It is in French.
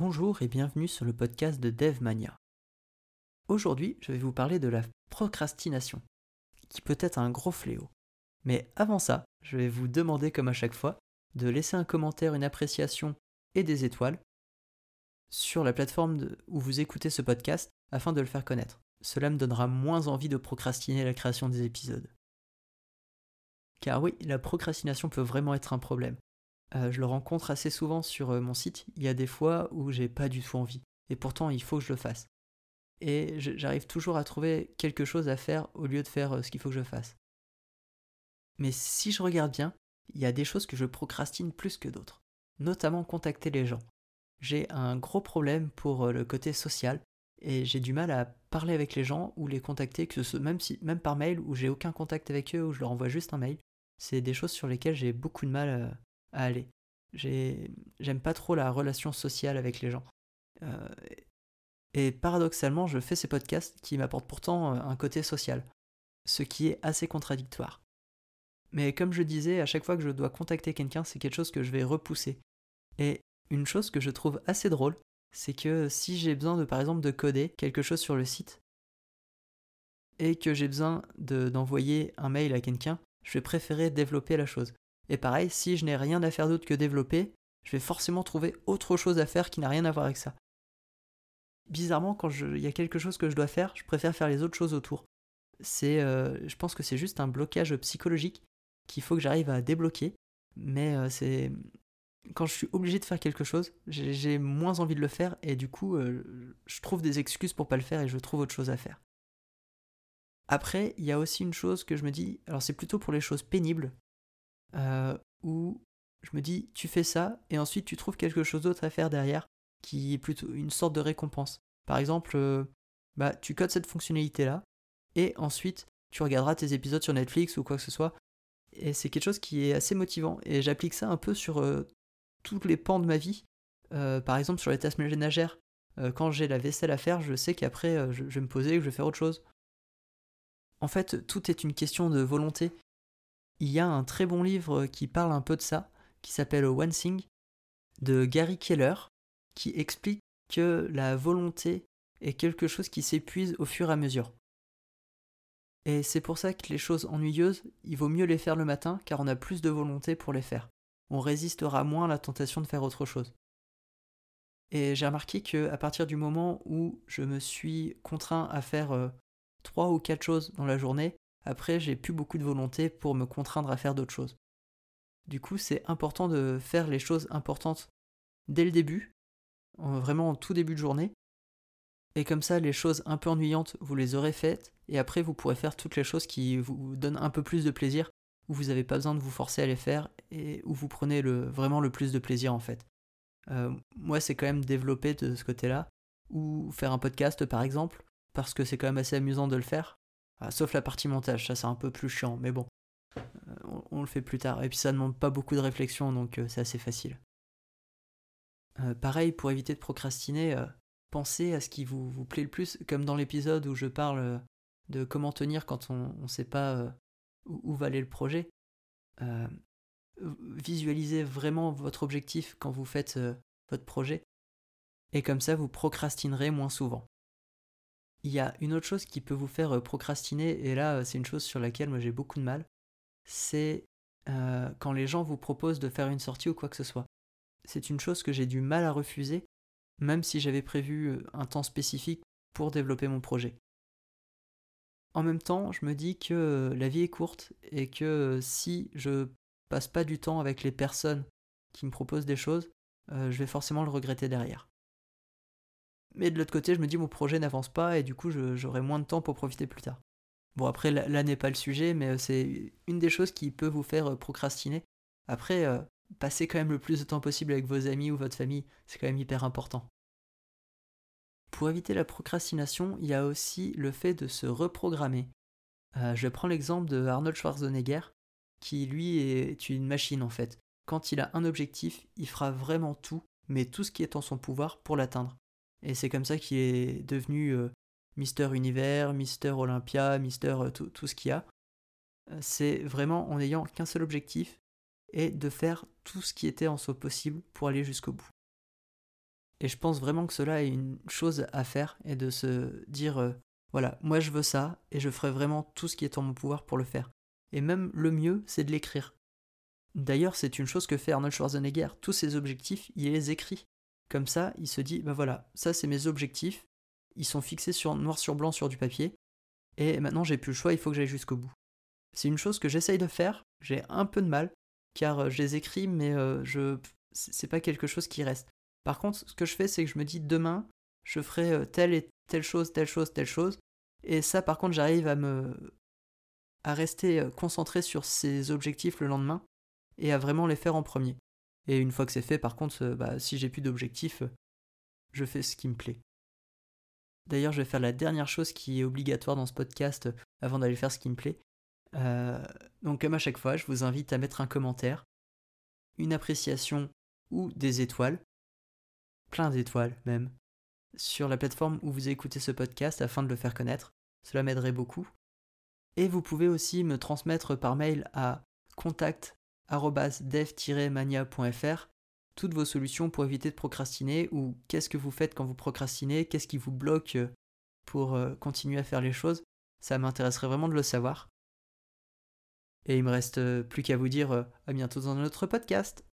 Bonjour et bienvenue sur le podcast de DevMania. Aujourd'hui, je vais vous parler de la procrastination, qui peut être un gros fléau. Mais avant ça, je vais vous demander, comme à chaque fois, de laisser un commentaire, une appréciation et des étoiles sur la plateforme où vous écoutez ce podcast afin de le faire connaître. Cela me donnera moins envie de procrastiner la création des épisodes. Car oui, la procrastination peut vraiment être un problème. Euh, je le rencontre assez souvent sur euh, mon site. Il y a des fois où j'ai pas du tout envie. Et pourtant, il faut que je le fasse. Et j'arrive toujours à trouver quelque chose à faire au lieu de faire euh, ce qu'il faut que je fasse. Mais si je regarde bien, il y a des choses que je procrastine plus que d'autres. Notamment contacter les gens. J'ai un gros problème pour le côté social et j'ai du mal à parler avec les gens ou les contacter, que ce même, même par mail où j'ai aucun contact avec eux ou je leur envoie juste un mail. C'est des choses sur lesquelles j'ai beaucoup de mal à aller. J'aime pas trop la relation sociale avec les gens. Euh, et paradoxalement, je fais ces podcasts qui m'apportent pourtant euh, un côté social, ce qui est assez contradictoire. Mais comme je disais, à chaque fois que je dois contacter quelqu'un, c'est quelque chose que je vais repousser. Et une chose que je trouve assez drôle, c'est que si j'ai besoin de, par exemple, de coder quelque chose sur le site, et que j'ai besoin d'envoyer un mail à quelqu'un, je vais préférer développer la chose. Et pareil, si je n'ai rien à faire d'autre que développer, je vais forcément trouver autre chose à faire qui n'a rien à voir avec ça. Bizarrement, quand il y a quelque chose que je dois faire, je préfère faire les autres choses autour. C'est, euh, je pense que c'est juste un blocage psychologique qu'il faut que j'arrive à débloquer. Mais euh, c'est quand je suis obligé de faire quelque chose, j'ai moins envie de le faire et du coup, euh, je trouve des excuses pour pas le faire et je trouve autre chose à faire. Après, il y a aussi une chose que je me dis, alors c'est plutôt pour les choses pénibles, euh, où je me dis, tu fais ça, et ensuite tu trouves quelque chose d'autre à faire derrière, qui est plutôt une sorte de récompense. Par exemple, euh, bah, tu codes cette fonctionnalité-là, et ensuite tu regarderas tes épisodes sur Netflix ou quoi que ce soit, et c'est quelque chose qui est assez motivant, et j'applique ça un peu sur euh, tous les pans de ma vie. par exemple, sur les tâches ménagères, quand j'ai la vaisselle à faire, je sais qu'après je, vais me poser, que je vais faire autre chose. En fait, tout est une question de volonté il y a un très bon livre qui parle un peu de ça, qui s'appelle One Thing, de Gary Keller, qui explique que la volonté est quelque chose qui s'épuise au fur et à mesure. Et c'est pour ça que les choses ennuyeuses, il vaut mieux les faire le matin car on a plus de volonté pour les faire. On résistera moins à la tentation de faire autre chose. Et j'ai remarqué que à partir du moment où je me suis contraint à faire euh, trois ou quatre choses dans la journée, après, j'ai plus beaucoup de volonté pour me contraindre à faire d'autres choses. Du coup, c'est important de faire les choses importantes dès le début, vraiment en tout début de journée. Et comme ça, les choses un peu ennuyantes, vous les aurez faites, et après, vous pourrez faire toutes les choses qui vous donnent un peu plus de plaisir, où vous n'avez pas besoin de vous forcer à les faire, et où vous prenez vraiment le plus de plaisir en fait. Euh, moi, c'est quand même développer de ce côté-là, ou faire un podcast par exemple, parce que c'est quand même assez amusant de le faire, ah, sauf la partie montage, ça c'est un peu plus chiant, mais bon, euh, on, le fait plus tard. Et puis ça demande pas beaucoup de réflexion, donc euh, c'est assez facile. Euh, pareil, pour éviter de procrastiner, pensez à ce qui vous, vous plaît le plus, comme dans l'épisode où je parle de comment tenir quand on ne sait pas où, où, va aller le projet. visualisez vraiment votre objectif quand vous faites votre projet, et comme ça vous procrastinerez moins souvent. Il y a une autre chose qui peut vous faire euh, procrastiner, et là euh, c'est une chose sur laquelle moi j'ai beaucoup de mal, c'est euh, quand les gens vous proposent de faire une sortie ou quoi que ce soit. C'est une chose que j'ai du mal à refuser, même si j'avais prévu un temps spécifique pour développer mon projet. En même temps, je me dis que la vie est courte et que si je passe pas du temps avec les personnes qui me proposent des choses, je vais forcément le regretter derrière. Mais de l'autre côté, je me dis mon projet n'avance pas et du coup j'aurai moins de temps pour profiter plus tard. Bon après là, n'est pas le sujet, mais euh, c'est une des choses qui peut vous faire euh, procrastiner. Après, euh, passez quand même le plus de temps possible avec vos amis ou votre famille, c'est quand même hyper important. Pour éviter la procrastination, il y a aussi le fait de se reprogrammer. je prends l'exemple de Arnold Schwarzenegger, qui lui est une machine en fait. Quand il a un objectif, il fera vraiment tout, mais tout ce qui est en son pouvoir pour l'atteindre. Et c'est comme ça qu'il est devenu euh, Mister Univers, Mister Olympia, Mister euh, tout, ce qu'il y a. Euh, c'est vraiment en n'ayant qu'un seul objectif et de faire tout ce qui était en soi possible pour aller jusqu'au bout. Et je pense vraiment que cela est une chose à faire et de se dire voilà, moi je veux ça et je ferai vraiment tout ce qui est en mon pouvoir pour le faire. Et même le mieux, c'est de l'écrire. D'ailleurs, c'est une chose que fait Arnold Schwarzenegger. Tous ses objectifs, il les écrit. Comme ça, il se dit ben voilà, ça c'est mes objectifs. Ils sont fixés sur noir sur blanc sur du papier. Et maintenant j'ai plus le choix, il faut que j'aille jusqu'au bout. C'est une chose que j'essaye de faire. J'ai un peu de mal, car euh, je les écris, mais euh, je c'est pas quelque chose qui reste. Par contre, ce que je fais, c'est que je me dis demain, je ferai euh, telle et telle chose, telle chose, telle chose. Et ça, par contre, j'arrive à me à rester concentré sur ces objectifs le lendemain et à vraiment les faire en premier. Et une fois que c'est fait, par contre, euh, bah, si j'ai plus d'objectifs, je fais ce qui me plaît. D'ailleurs, je vais faire la dernière chose qui est obligatoire dans ce podcast avant d'aller faire ce qui me plaît. donc, comme à chaque fois, je vous invite à mettre un commentaire, une appréciation ou des étoiles plein d'étoiles même, sur la plateforme où vous écoutez ce podcast afin de le faire connaître. Cela m'aiderait beaucoup. Et vous pouvez aussi me transmettre par mail à contact@dev-mania.fr toutes vos solutions pour éviter de procrastiner ou qu'est-ce que vous faites quand vous procrastinez, qu'est-ce qui vous bloque pour euh, continuer à faire les choses. Ça m'intéresserait vraiment de le savoir. Et il me reste euh, plus qu'à vous dire euh, à bientôt dans un autre podcast.